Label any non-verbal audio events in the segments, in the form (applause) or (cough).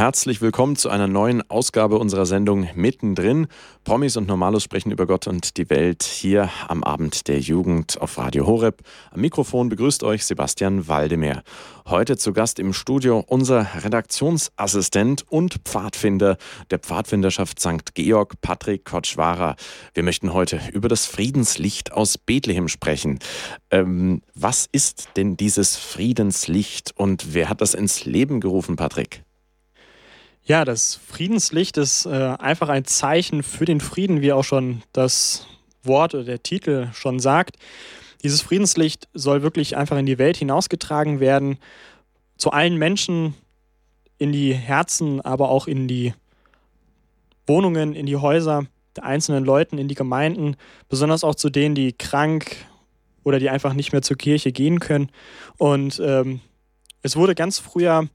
Herzlich willkommen zu einer neuen Ausgabe unserer Sendung Mittendrin. Promis und Normalos sprechen über Gott und die Welt hier am Abend der Jugend auf Radio Horeb. Am Mikrofon begrüßt euch Sebastian Waldemeyer. Heute zu Gast im Studio unser Redaktionsassistent und Pfadfinder der Pfadfinderschaft St. Georg, Patrick Kotschwara. Wir möchten heute über das Friedenslicht aus Bethlehem sprechen. Ähm, was ist denn dieses Friedenslicht und wer hat das ins Leben gerufen, Patrick? Ja, das Friedenslicht ist äh, einfach ein Zeichen für den Frieden, wie auch schon das Wort oder der Titel schon sagt. Dieses Friedenslicht soll wirklich einfach in die Welt hinausgetragen werden, zu allen Menschen, in die Herzen, aber auch in die Wohnungen, in die Häuser der einzelnen Leuten, in die Gemeinden, besonders auch zu denen, die krank oder die einfach nicht mehr zur Kirche gehen können. Und ähm, es wurde ganz früher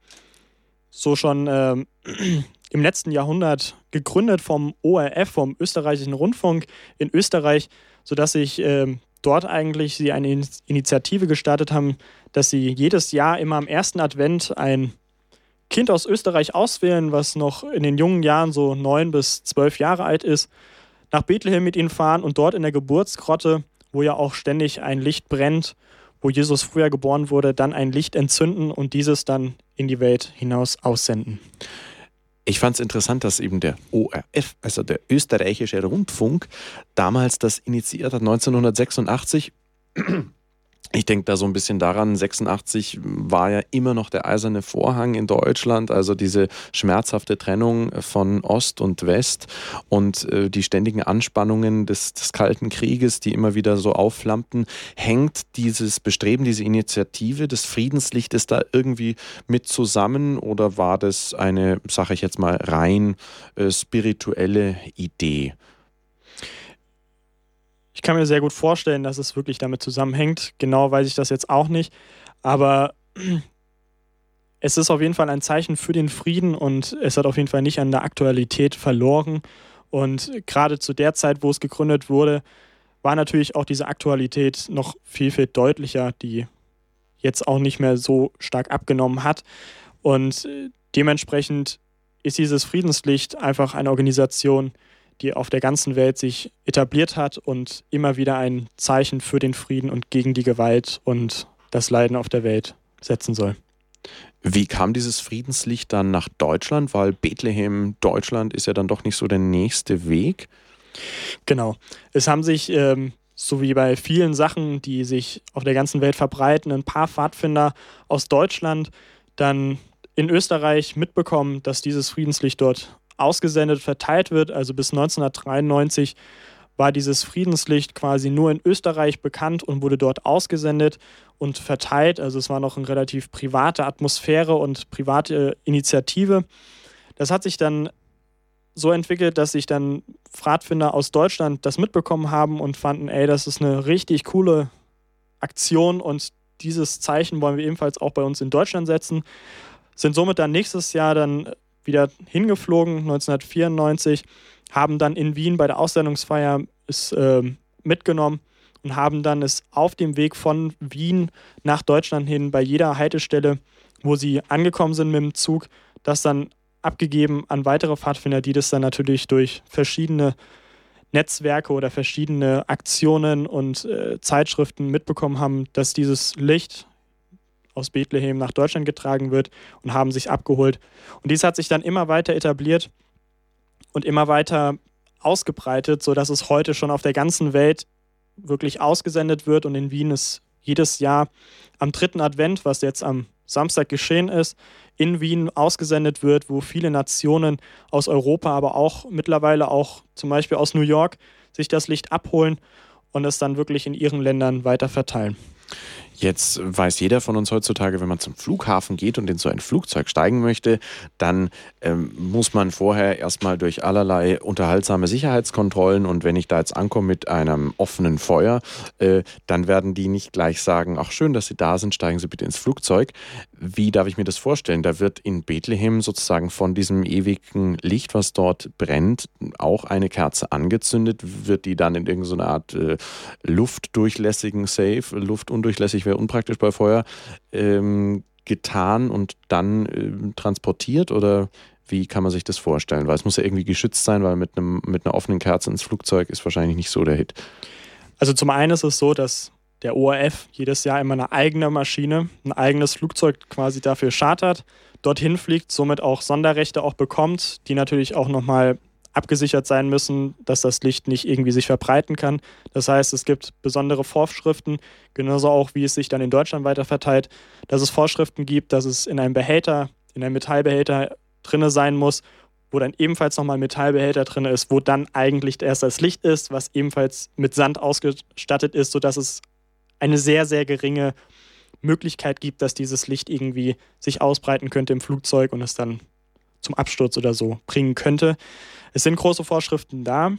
so schon ähm, (clears throat) im letzten Jahrhundert gegründet vom ORF, vom österreichischen Rundfunk in Österreich, sodass sich ähm, dort eigentlich sie eine Initiative gestartet haben, dass sie jedes Jahr immer am ersten Advent ein Kind aus Österreich auswählen, was noch in den jungen Jahren so neun bis zwölf Jahre alt ist, nach Bethlehem mit ihnen fahren und dort in der Geburtsgrotte, wo ja auch ständig ein Licht brennt, wo Jesus früher geboren wurde, dann ein Licht entzünden und dieses dann in die Welt hinaus aussenden. Ich fand es interessant, dass eben der ORF, also der österreichische Rundfunk, damals das initiiert hat, 1986. Ich denke da so ein bisschen daran, 86 war ja immer noch der eiserne Vorhang in Deutschland, also diese schmerzhafte Trennung von Ost und West und äh, die ständigen Anspannungen des, des, Kalten Krieges, die immer wieder so aufflammten. Hängt dieses Bestreben, diese Initiative des Friedenslichtes da irgendwie mit zusammen oder war das eine, sage ich jetzt mal, rein äh, spirituelle Idee? Ich kann mir sehr gut vorstellen, dass es wirklich damit zusammenhängt. Genau weiß ich das jetzt auch nicht. Aber es ist auf jeden Fall ein Zeichen für den Frieden und es hat auf jeden Fall nicht an der Aktualität verloren. Und gerade zu der Zeit, wo es gegründet wurde, war natürlich auch diese Aktualität noch viel, viel deutlicher, die jetzt auch nicht mehr so stark abgenommen hat. Und dementsprechend ist dieses Friedenslicht einfach eine Organisation, die auf der ganzen Welt sich etabliert hat und immer wieder ein Zeichen für den Frieden und gegen die Gewalt und das Leiden auf der Welt setzen soll. Wie kam dieses Friedenslicht dann nach Deutschland? Weil Bethlehem, Deutschland ist ja dann doch nicht so der nächste Weg. Genau. Es haben sich, ähm, so wie bei vielen Sachen, die sich auf der ganzen Welt verbreiten, ein paar Pfadfinder aus Deutschland dann in Österreich mitbekommen, dass dieses Friedenslicht dort ausgesendet, verteilt wird. Also bis 1993 war dieses Friedenslicht quasi nur in Österreich bekannt und wurde dort ausgesendet und verteilt. Also es war noch eine relativ private Atmosphäre und private Initiative. Das hat sich dann so entwickelt, dass sich dann Pfadfinder aus Deutschland das mitbekommen haben und fanden, ey, das ist eine richtig coole Aktion und dieses Zeichen wollen wir ebenfalls auch bei uns in Deutschland setzen. Sind somit dann nächstes Jahr dann wieder hingeflogen, 1994, haben dann in Wien bei der Aussendungsfeier es äh, mitgenommen und haben dann es auf dem Weg von Wien nach Deutschland hin bei jeder Haltestelle, wo sie angekommen sind mit dem Zug, das dann abgegeben an weitere Pfadfinder, die das dann natürlich durch verschiedene Netzwerke oder verschiedene Aktionen und äh, Zeitschriften mitbekommen haben, dass dieses Licht aus Bethlehem nach Deutschland getragen wird und haben sich abgeholt. Und dies hat sich dann immer weiter etabliert und immer weiter ausgebreitet, sodass es heute schon auf der ganzen Welt wirklich ausgesendet wird und in Wien ist jedes Jahr am dritten Advent, was jetzt am Samstag geschehen ist, in Wien ausgesendet wird, wo viele Nationen aus Europa, aber auch mittlerweile auch zum Beispiel aus New York sich das Licht abholen und es dann wirklich in ihren Ländern weiter verteilen. Jetzt weiß jeder von uns heutzutage, wenn man zum Flughafen geht und in so ein Flugzeug steigen möchte, dann ähm, muss man vorher erstmal durch allerlei unterhaltsame Sicherheitskontrollen und wenn ich da jetzt ankomme mit einem offenen Feuer, äh, dann werden die nicht gleich sagen, ach schön, dass Sie da sind, steigen Sie bitte ins Flugzeug. Wie darf ich mir das vorstellen? Da wird in Bethlehem sozusagen von diesem ewigen Licht, was dort brennt, auch eine Kerze angezündet. Wird die dann in irgendeiner Art äh, luftdurchlässigen Safe, luftundurchlässig wäre unpraktisch bei Feuer, ähm, getan und dann äh, transportiert? Oder Wie kann man sich das vorstellen? Weil es muss ja irgendwie geschützt sein, weil mit, einem, mit einer offenen Kerze ins Flugzeug ist wahrscheinlich nicht so der Hit. Also zum einen ist es so, dass der ORF jedes Jahr immer eine eigene Maschine, ein eigenes Flugzeug quasi dafür chartert, dorthin fliegt, somit auch Sonderrechte auch bekommt, die natürlich auch nochmal abgesichert sein müssen, dass das Licht nicht irgendwie sich verbreiten kann. Das heißt, es gibt besondere Vorschriften, genauso auch wie es sich dann in Deutschland weiter verteilt, dass es Vorschriften gibt, dass es in einem Behälter, in einem Metallbehälter drinne sein muss, wo dann ebenfalls nochmal ein Metallbehälter drin ist, wo dann eigentlich erst das Licht ist, was ebenfalls mit Sand ausgestattet ist, sodass es eine sehr, sehr geringe Möglichkeit gibt, dass dieses Licht irgendwie sich ausbreiten könnte im Flugzeug und es dann zum Absturz oder so bringen könnte. Es sind große Vorschriften da,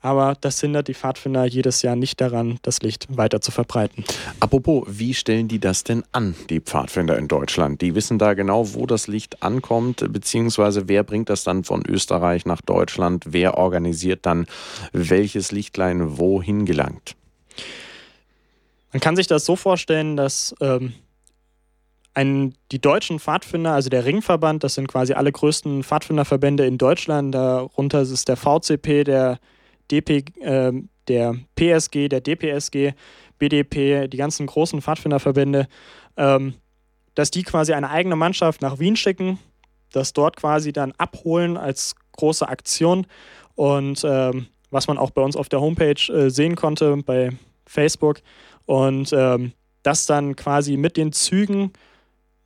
aber das hindert die Pfadfinder jedes Jahr nicht daran, das Licht weiter zu verbreiten. Apropos, wie stellen die das denn an, die Pfadfinder in Deutschland? Die wissen da genau, wo das Licht ankommt, beziehungsweise wer bringt das dann von Österreich nach Deutschland? Wer organisiert dann, welches Lichtlein wohin gelangt? Man kann sich das so vorstellen, dass ähm, ein, die deutschen Pfadfinder, also der Ringverband, das sind quasi alle größten Pfadfinderverbände in Deutschland, darunter ist der VCP, der DP, äh, der PSG, der DPSG, BDP, die ganzen großen Pfadfinderverbände, ähm, dass die quasi eine eigene Mannschaft nach Wien schicken, das dort quasi dann abholen als große Aktion. Und ähm, was man auch bei uns auf der Homepage äh, sehen konnte, bei Facebook, und ähm, das dann quasi mit den Zügen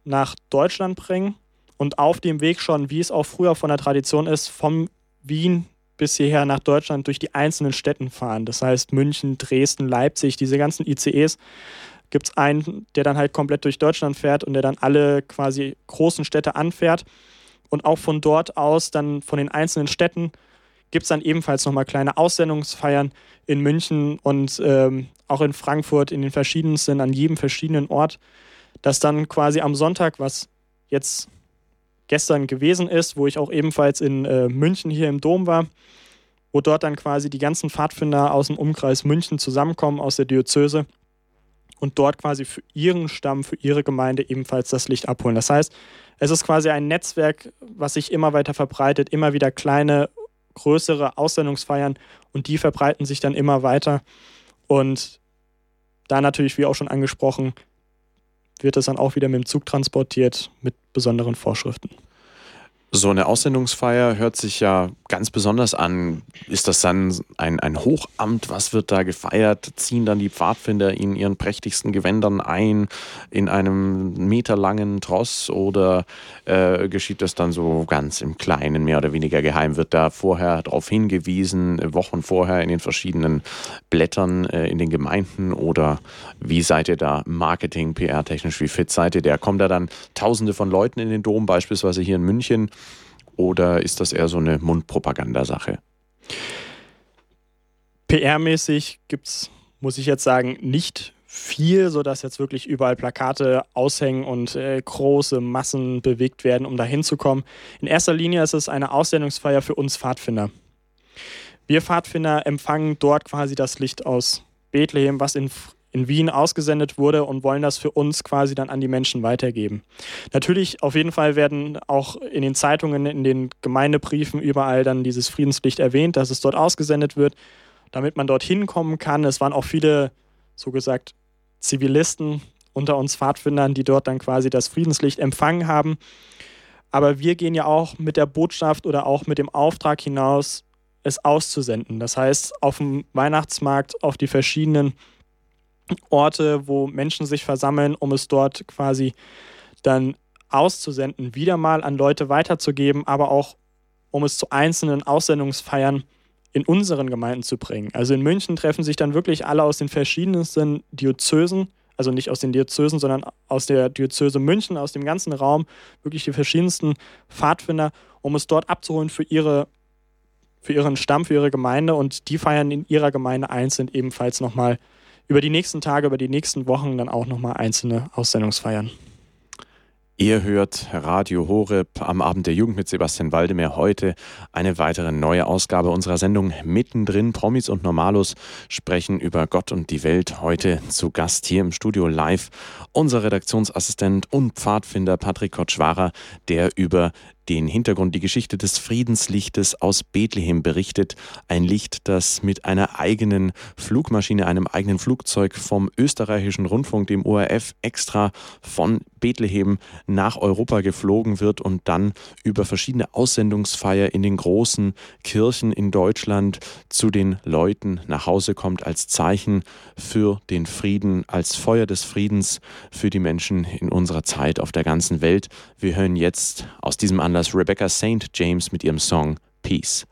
nach Deutschland bringen und auf dem Weg schon, wie es auch früher von der Tradition ist, vom Wien bis hierher nach Deutschland durch die einzelnen Städten fahren. Das heißt München, Dresden, Leipzig, diese ganzen ICEs. Gibt es einen, der dann halt komplett durch Deutschland fährt und der dann alle quasi großen Städte anfährt. Und auch von dort aus dann von den einzelnen Städten gibt es dann ebenfalls nochmal kleine Aussendungsfeiern in München und ähm, auch in Frankfurt, in den verschiedensten, an jedem verschiedenen Ort, dass dann quasi am Sonntag, was jetzt gestern gewesen ist, wo ich auch ebenfalls in äh, München hier im Dom war, wo dort dann quasi die ganzen Pfadfinder aus dem Umkreis München zusammenkommen, aus der Diözese und dort quasi für ihren Stamm, für ihre Gemeinde ebenfalls das Licht abholen. Das heißt, es ist quasi ein Netzwerk, was sich immer weiter verbreitet, immer wieder kleine größere Aussendungsfeiern und die verbreiten sich dann immer weiter. Und da natürlich, wie auch schon angesprochen, wird es dann auch wieder mit dem Zug transportiert mit besonderen Vorschriften. So eine Aussendungsfeier hört sich ja ganz besonders an. Ist das dann ein, ein Hochamt? Was wird da gefeiert? Ziehen dann die Pfadfinder in ihren prächtigsten Gewändern ein in einem meterlangen Tross oder äh, geschieht das dann so ganz im Kleinen, mehr oder weniger geheim? Wird da vorher darauf hingewiesen, Wochen vorher in den verschiedenen Blättern äh, in den Gemeinden oder wie seid ihr da Marketing, PR-technisch, wie fit seid ihr? Der kommt da dann Tausende von Leuten in den Dom, beispielsweise hier in München oder ist das eher so eine Mundpropagandasache? PR-mäßig gibt es, muss ich jetzt sagen, nicht viel, sodass jetzt wirklich überall Plakate aushängen und äh, große Massen bewegt werden, um da hinzukommen. In erster Linie ist es eine Aussendungsfeier für uns Pfadfinder. Wir Pfadfinder empfangen dort quasi das Licht aus Bethlehem, was in in Wien ausgesendet wurde und wollen das für uns quasi dann an die Menschen weitergeben. Natürlich, auf jeden Fall werden auch in den Zeitungen, in den Gemeindebriefen überall dann dieses Friedenslicht erwähnt, dass es dort ausgesendet wird, damit man dorthin kommen kann. Es waren auch viele, so gesagt, Zivilisten unter uns Pfadfindern, die dort dann quasi das Friedenslicht empfangen haben. Aber wir gehen ja auch mit der Botschaft oder auch mit dem Auftrag hinaus, es auszusenden. Das heißt, auf dem Weihnachtsmarkt, auf die verschiedenen Orte, wo Menschen sich versammeln, um es dort quasi dann auszusenden, wieder mal an Leute weiterzugeben, aber auch um es zu einzelnen Aussendungsfeiern in unseren Gemeinden zu bringen. Also in München treffen sich dann wirklich alle aus den verschiedensten Diözesen, also nicht aus den Diözesen, sondern aus der Diözese München, aus dem ganzen Raum, wirklich die verschiedensten Pfadfinder, um es dort abzuholen für ihre für ihren Stamm, für ihre Gemeinde und die feiern in ihrer Gemeinde einzeln ebenfalls nochmal über die nächsten Tage, über die nächsten Wochen dann auch nochmal einzelne Aussendungsfeiern. Ihr hört Radio Horeb am Abend der Jugend mit Sebastian Waldemar. Heute eine weitere neue Ausgabe unserer Sendung Mittendrin. Promis und Normalos sprechen über Gott und die Welt. Heute zu Gast hier im Studio live unser Redaktionsassistent und Pfadfinder Patrick Kotschwarer, der über den Hintergrund, die Geschichte des Friedenslichtes aus Bethlehem berichtet. Ein Licht, das mit einer eigenen Flugmaschine, einem eigenen Flugzeug vom österreichischen Rundfunk, dem ORF, extra von Bethlehem nach Europa geflogen wird und dann über verschiedene Aussendungsfeier in den großen Kirchen in Deutschland zu den Leuten nach Hause kommt als Zeichen für den Frieden, als Feuer des Friedens für die Menschen in unserer Zeit auf der ganzen Welt. Wir hören jetzt aus diesem Anlass Rebecca St. James mit ihrem Song Peace.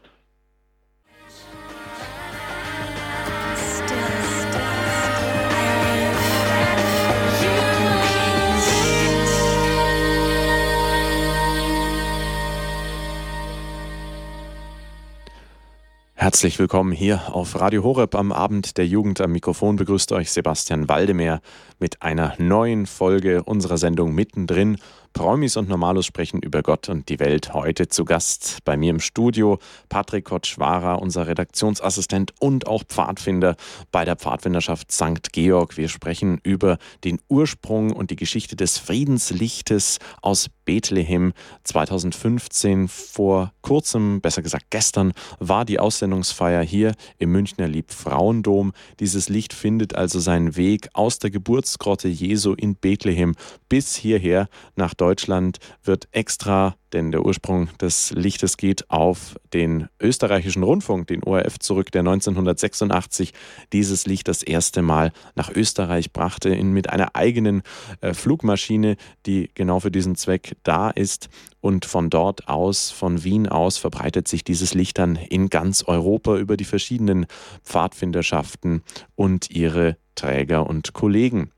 Herzlich willkommen hier auf Radio Horeb am Abend der Jugend. Am Mikrofon begrüßt euch Sebastian Waldemeyer mit einer neuen Folge unserer Sendung Mittendrin Promis und Normalos sprechen über Gott und die Welt. Heute zu Gast bei mir im Studio Patrick Kotschwara, unser Redaktionsassistent und auch Pfadfinder bei der Pfadfinderschaft St. Georg. Wir sprechen über den Ursprung und die Geschichte des Friedenslichtes aus Bethlehem 2015. Vor kurzem, besser gesagt gestern, war die Aussendungsfeier hier im Münchner Liebfrauendom. Dieses Licht findet also seinen Weg aus der Geburtsgrotte Jesu in Bethlehem bis hierher nach Deutschland wird extra, denn der Ursprung des Lichtes geht auf den österreichischen Rundfunk, den ORF zurück, der 1986 dieses Licht das erste Mal nach Österreich brachte, in, mit einer eigenen äh, Flugmaschine, die genau für diesen Zweck da ist. Und von dort aus, von Wien aus, verbreitet sich dieses Licht dann in ganz Europa über die verschiedenen Pfadfinderschaften und ihre Träger und Kollegen.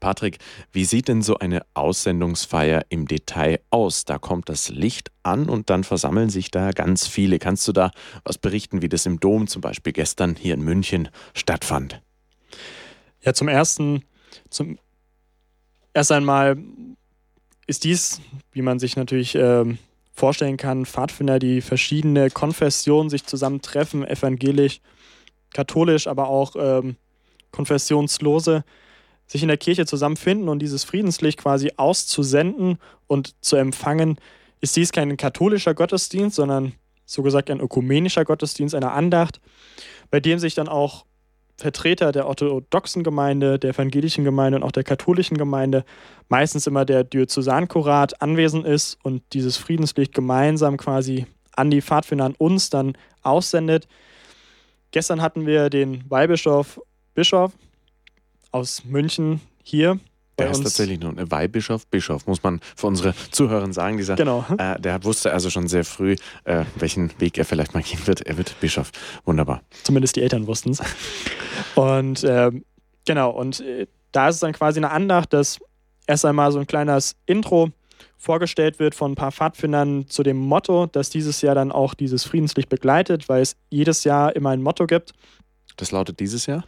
Patrick, wie sieht denn so eine Aussendungsfeier im Detail aus? Da kommt das Licht an und dann versammeln sich da ganz viele. Kannst du da was berichten, wie das im Dom zum Beispiel gestern hier in München stattfand? Ja, zum ersten, zum erst einmal ist dies, wie man sich natürlich äh, vorstellen kann, Pfadfinder, die verschiedene Konfessionen sich zusammentreffen, evangelisch, katholisch, aber auch ähm, konfessionslose sich in der Kirche zusammenfinden und dieses Friedenslicht quasi auszusenden und zu empfangen, ist dies kein katholischer Gottesdienst, sondern so gesagt ein ökumenischer Gottesdienst, eine Andacht, bei dem sich dann auch Vertreter der orthodoxen Gemeinde, der evangelischen Gemeinde und auch der katholischen Gemeinde, meistens immer der Diözesankurat anwesend ist und dieses Friedenslicht gemeinsam quasi an die Pfadfinder, an uns dann aussendet. Gestern hatten wir den Weihbischof Bischof aus München hier. Der ist tatsächlich nur ein Weihbischof, Bischof, muss man für unsere Zuhörer sagen. Dieser, genau. Äh, der wusste also schon sehr früh, äh, welchen Weg er vielleicht mal gehen wird. Er wird Bischof. Wunderbar. Zumindest die Eltern wussten es. Und äh, genau, und äh, da ist es dann quasi eine Andacht, dass erst einmal so ein kleines Intro vorgestellt wird von ein paar Pfadfindern zu dem Motto, dass dieses Jahr dann auch dieses Friedenslicht begleitet, weil es jedes Jahr immer ein Motto gibt. Das lautet dieses Jahr?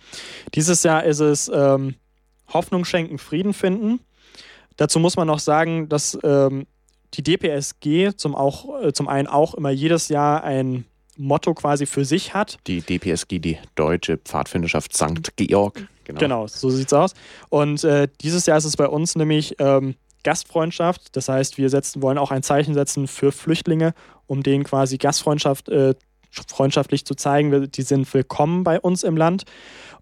Dieses Jahr ist es ähm, Hoffnung schenken, Frieden finden. Dazu muss man noch sagen, dass ähm, die DPSG zum, auch, äh, zum einen auch immer jedes Jahr ein Motto quasi für sich hat. Die DPSG, die Deutsche Pfadfinderschaft St. Georg. Genau, genau so sieht es aus. Und äh, dieses Jahr ist es bei uns nämlich ähm, Gastfreundschaft. Das heißt, wir setzen, wollen auch ein Zeichen setzen für Flüchtlinge, um denen quasi Gastfreundschaft äh, freundschaftlich zu zeigen, die sind willkommen bei uns im Land.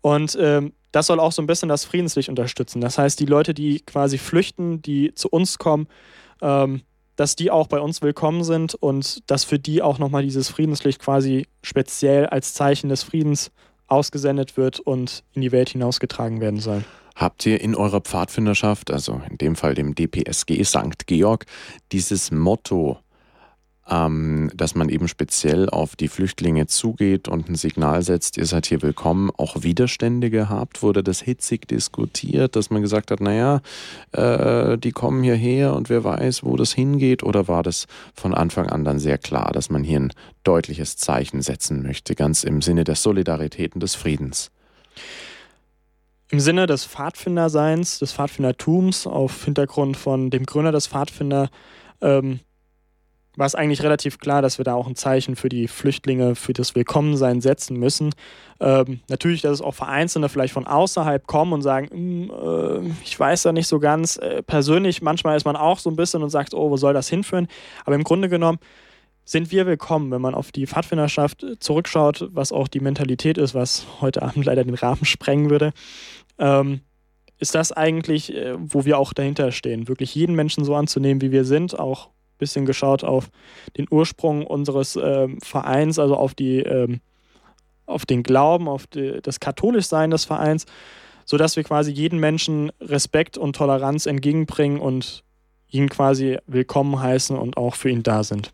Und ähm, das soll auch so ein bisschen das Friedenslicht unterstützen. Das heißt, die Leute, die quasi flüchten, die zu uns kommen, ähm, dass die auch bei uns willkommen sind und dass für die auch nochmal dieses Friedenslicht quasi speziell als Zeichen des Friedens ausgesendet wird und in die Welt hinausgetragen werden soll. Habt ihr in eurer Pfadfinderschaft, also in dem Fall dem DPSG St. Georg, dieses Motto ähm, dass man eben speziell auf die Flüchtlinge zugeht und ein Signal setzt, ihr seid hier willkommen, auch Widerstände gehabt? Wurde das hitzig diskutiert, dass man gesagt hat, naja, äh, die kommen hierher und wer weiß, wo das hingeht? Oder war das von Anfang an dann sehr klar, dass man hier ein deutliches Zeichen setzen möchte, ganz im Sinne der Solidarität und des Friedens? Im Sinne des Pfadfinderseins, des Pfadfindertums, auf Hintergrund von dem Gründer des Pfadfinder, ähm, war es eigentlich relativ klar, dass wir da auch ein Zeichen für die Flüchtlinge, für das Willkommensein setzen müssen. Ähm, natürlich, dass es auch Vereinzelte vielleicht von außerhalb kommen und sagen, hm, äh, ich weiß da nicht so ganz. Äh, persönlich, manchmal ist man auch so ein bisschen und sagt, oh, wo soll das hinführen? Aber im Grunde genommen sind wir willkommen, wenn man auf die Pfadfinderschaft zurückschaut, was auch die Mentalität ist, was heute Abend leider den Rahmen sprengen würde. Ähm, ist das eigentlich, äh, wo wir auch dahinter stehen, wirklich jeden Menschen so anzunehmen, wie wir sind, auch bisschen geschaut auf den Ursprung unseres äh, Vereins, also auf die ähm, auf den Glauben, auf die, das Katholischsein des Vereins, sodass wir quasi jeden Menschen Respekt und Toleranz entgegenbringen und ihn quasi willkommen heißen und auch für ihn da sind.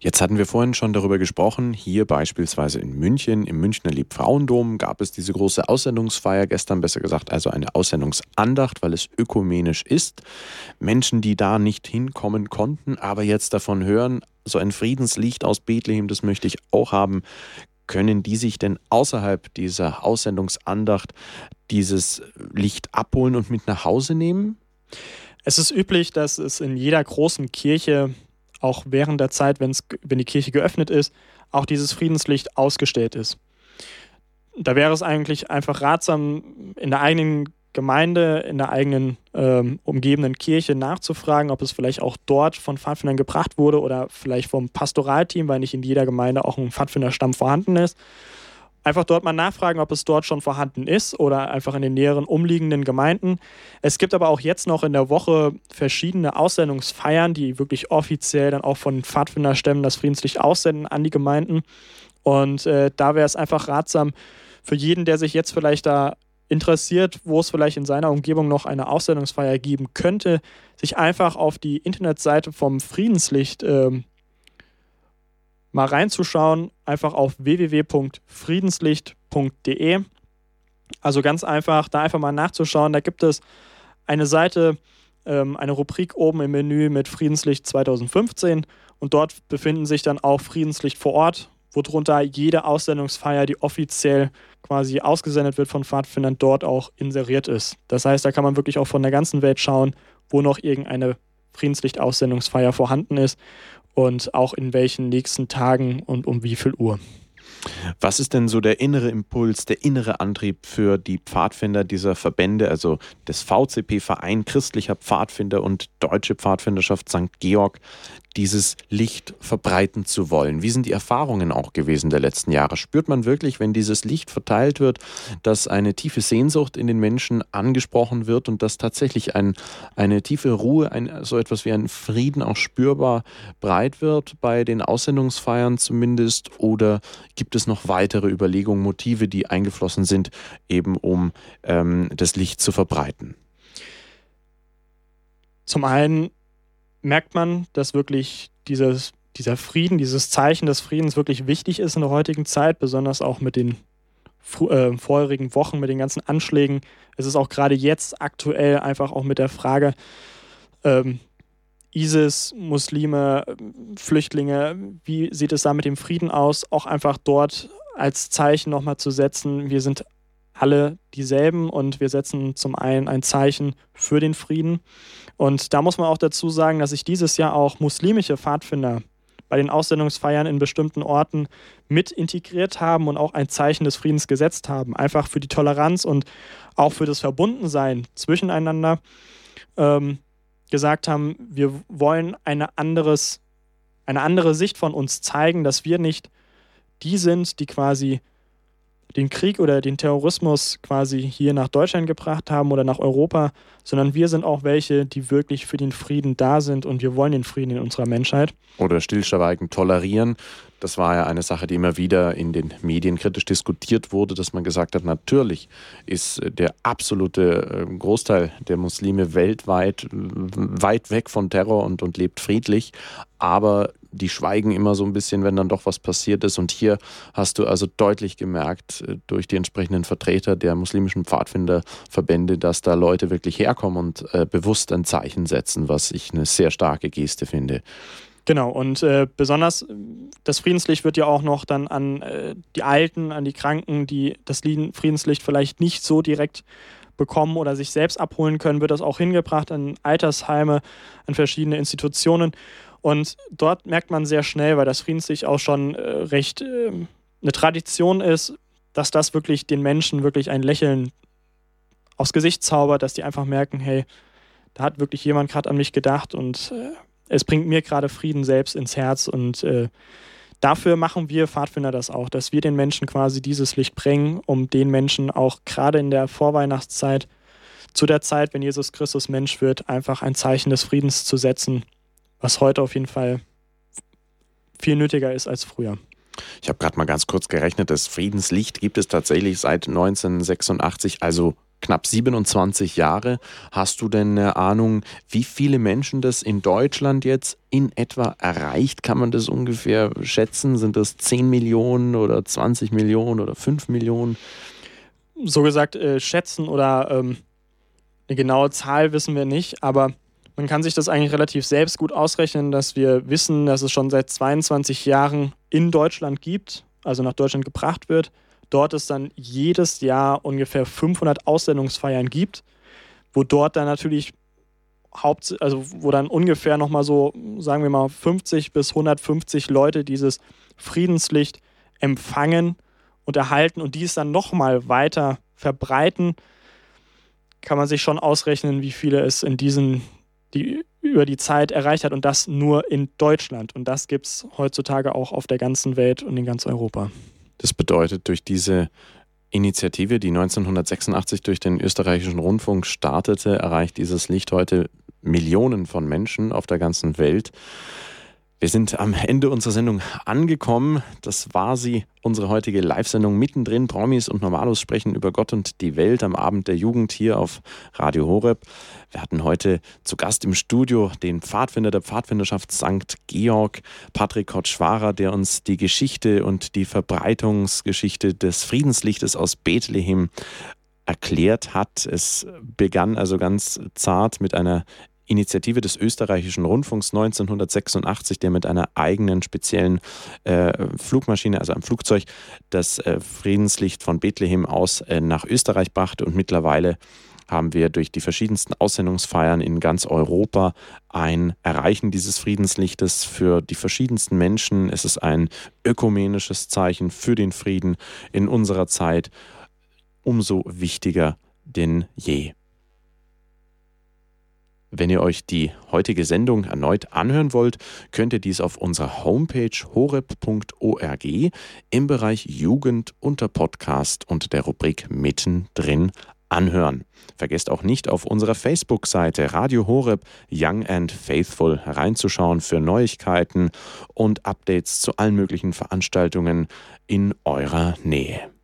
Jetzt hatten wir vorhin schon darüber gesprochen, hier beispielsweise in München, im Münchner Liebfrauendom gab es diese große Aussendungsfeier, gestern besser gesagt, also eine Aussendungsandacht, weil es ökumenisch ist. Menschen, die da nicht hinkommen konnten, aber jetzt davon hören, so ein Friedenslicht aus Bethlehem, das möchte ich auch haben, können die sich denn außerhalb dieser Aussendungsandacht dieses Licht abholen und mit nach Hause nehmen? Es ist üblich, dass es in jeder großen Kirche auch während der Zeit, wenn die Kirche geöffnet ist, auch dieses Friedenslicht ausgestellt ist. Da wäre es eigentlich einfach ratsam, in der eigenen Gemeinde, in der eigenen ähm, umgebenden Kirche nachzufragen, ob es vielleicht auch dort von Pfadfindern gebracht wurde oder vielleicht vom Pastoralteam, weil nicht in jeder Gemeinde auch ein Pfadfinderstamm vorhanden ist einfach dort mal nachfragen, ob es dort schon vorhanden ist oder einfach in den näheren umliegenden Gemeinden. Es gibt aber auch jetzt noch in der Woche verschiedene Aussendungsfeiern, die wirklich offiziell dann auch von Pfadfinderstämmen das Friedenslicht aussenden an die Gemeinden. Und äh, da wäre es einfach ratsam für jeden, der sich jetzt vielleicht da interessiert, wo es vielleicht in seiner Umgebung noch eine Aussendungsfeier geben könnte, sich einfach auf die Internetseite vom Friedenslicht äh, mal reinzuschauen, einfach auf www.friedenslicht.de. Also ganz einfach, da einfach mal nachzuschauen. Da gibt es eine Seite, ähm, eine Rubrik oben im Menü mit Friedenslicht 2015 und dort befinden sich dann auch Friedenslicht vor Ort, worunter jede Aussendungsfeier, die offiziell quasi ausgesendet wird von Pfadfindern, dort auch inseriert ist. Das heißt, da kann man wirklich auch von der ganzen Welt schauen, wo noch irgendeine Friedenslicht-Aussendungsfeier vorhanden ist und auch in welchen nächsten Tagen und um wie viel Uhr. Was ist denn so der innere Impuls, der innere Antrieb für die Pfadfinder dieser Verbände, also des VCP Verein Christlicher Pfadfinder und Deutsche Pfadfinderschaft St. Georg, dieses Licht verbreiten zu wollen. Wie sind die Erfahrungen auch gewesen der letzten Jahre? Spürt man wirklich, wenn dieses Licht verteilt wird, dass eine tiefe Sehnsucht in den Menschen angesprochen wird und dass tatsächlich ein, eine tiefe Ruhe, ein, so etwas wie ein Frieden auch spürbar breit wird bei den Aussendungsfeiern zumindest? Oder gibt es noch weitere Überlegungen, Motive, die eingeflossen sind, eben um ähm, das Licht zu verbreiten? Zum einen merkt man, dass wirklich dieses, dieser Frieden, dieses Zeichen des Friedens wirklich wichtig ist in der heutigen Zeit, besonders auch mit den äh, vorherigen Wochen, mit den ganzen Anschlägen. Es ist auch gerade jetzt aktuell einfach auch mit der Frage, ähm, ISIS, Muslime, Flüchtlinge, wie sieht es da mit dem Frieden aus? Auch einfach dort als Zeichen nochmal zu setzen, wir sind alle dieselben und wir setzen zum einen ein Zeichen für den Frieden. Und da muss man auch dazu sagen, dass sich dieses Jahr auch muslimische Pfadfinder bei den Aussendungsfeiern in bestimmten Orten mit integriert haben und auch ein Zeichen des Friedens gesetzt haben. Einfach für die Toleranz und auch für das Verbundensein zwischeneinander ähm, gesagt haben, wir wollen eine, anderes, eine andere Sicht von uns zeigen, dass wir nicht die sind, die quasi den Krieg oder den Terrorismus quasi hier nach Deutschland gebracht haben oder nach Europa, sondern wir sind auch welche, die wirklich für den Frieden da sind und wir wollen den Frieden in unserer Menschheit. Oder stillschweigend tolerieren. Das war ja eine Sache, die immer wieder in den Medien kritisch diskutiert wurde, dass man gesagt hat, natürlich ist der absolute ähm, Großteil der Muslime weltweit weit weg von Terror und, und lebt friedlich, aber die schweigen immer so ein bisschen, wenn dann doch was passiert ist. Und hier hast du also deutlich gemerkt äh, durch die entsprechenden Vertreter der muslimischen Pfadfinderverbände, dass da Leute wirklich herkommen und äh, bewusst ein Zeichen setzen, was ich eine sehr starke Geste finde. Genau, und äh, besonders das Friedenslicht wird ja auch noch dann an äh, die Alten, an die Kranken, die das Friedenslicht vielleicht nicht so direkt bekommen oder sich selbst abholen können, wird das auch hingebracht an Altersheime, an verschiedene Institutionen. Und dort merkt man sehr schnell, weil das Friedenslicht auch schon äh, recht äh, eine Tradition ist, dass das wirklich den Menschen wirklich ein Lächeln aufs Gesicht zaubert, dass die einfach merken, hey, da hat wirklich jemand gerade an mich gedacht und äh, es bringt mir gerade Frieden selbst ins Herz und äh, dafür machen wir Pfadfinder das auch, dass wir den Menschen quasi dieses Licht bringen, um den Menschen auch gerade in der Vorweihnachtszeit, zu der Zeit, wenn Jesus Christus Mensch wird, einfach ein Zeichen des Friedens zu setzen, was heute auf jeden Fall viel nötiger ist als früher. Ich habe gerade mal ganz kurz gerechnet, das Friedenslicht gibt es tatsächlich seit 1986, also knapp 27 Jahre. Hast du denn eine Ahnung, wie viele Menschen das in Deutschland jetzt in etwa erreicht? Kann man das ungefähr schätzen? Sind das 10 Millionen oder 20 Millionen oder 5 Millionen? So gesagt, äh, schätzen oder ähm, eine genaue Zahl wissen wir nicht, aber man kann sich das eigentlich relativ selbst gut ausrechnen, dass wir wissen, dass es schon seit 22 Jahren in Deutschland gibt, also nach Deutschland gebracht wird dort es dann jedes Jahr ungefähr 500 Aussendungsfeiern gibt, wo dort dann natürlich Haupt, also wo dann ungefähr nochmal so, sagen wir mal, 50 bis 150 Leute dieses Friedenslicht empfangen und erhalten und dies dann nochmal weiter verbreiten, kann man sich schon ausrechnen, wie viele es in diesen, die über die Zeit erreicht hat und das nur in Deutschland. Und das gibt es heutzutage auch auf der ganzen Welt und in ganz Europa. Das bedeutet, durch diese Initiative, die 1986 durch den österreichischen Rundfunk startete, erreicht dieses Licht heute Millionen von Menschen auf der ganzen Welt. Wir sind am Ende unserer Sendung angekommen. Das war sie, unsere heutige Live-Sendung mittendrin. Promis und Normalos sprechen über Gott und die Welt am Abend der Jugend hier auf Radio Horeb. Wir hatten heute zu Gast im Studio den Pfadfinder der Pfadfinderschaft St. Georg, Patrick Kotschwarer, der uns die Geschichte und die Verbreitungsgeschichte des Friedenslichtes aus Bethlehem erklärt hat. Es begann also ganz zart mit einer Initiative des österreichischen Rundfunks 1986, der mit einer eigenen speziellen äh, Flugmaschine, also einem Flugzeug, das äh, Friedenslicht von Bethlehem aus äh, nach Österreich brachte. Und mittlerweile haben wir durch die verschiedensten Aussendungsfeiern in ganz Europa ein Erreichen dieses Friedenslichtes für die verschiedensten Menschen. Es ist ein ökumenisches Zeichen für den Frieden in unserer Zeit. Umso wichtiger denn je. Wenn ihr euch die heutige Sendung erneut anhören wollt, könnt ihr dies auf unserer Homepage horeb.org im Bereich Jugend unter Podcast und der Rubrik Mittendrin anhören. Vergesst auch nicht auf unserer Facebook-Seite Radio Horeb Young and Faithful hereinzuschauen für Neuigkeiten und Updates zu allen möglichen Veranstaltungen in eurer Nähe.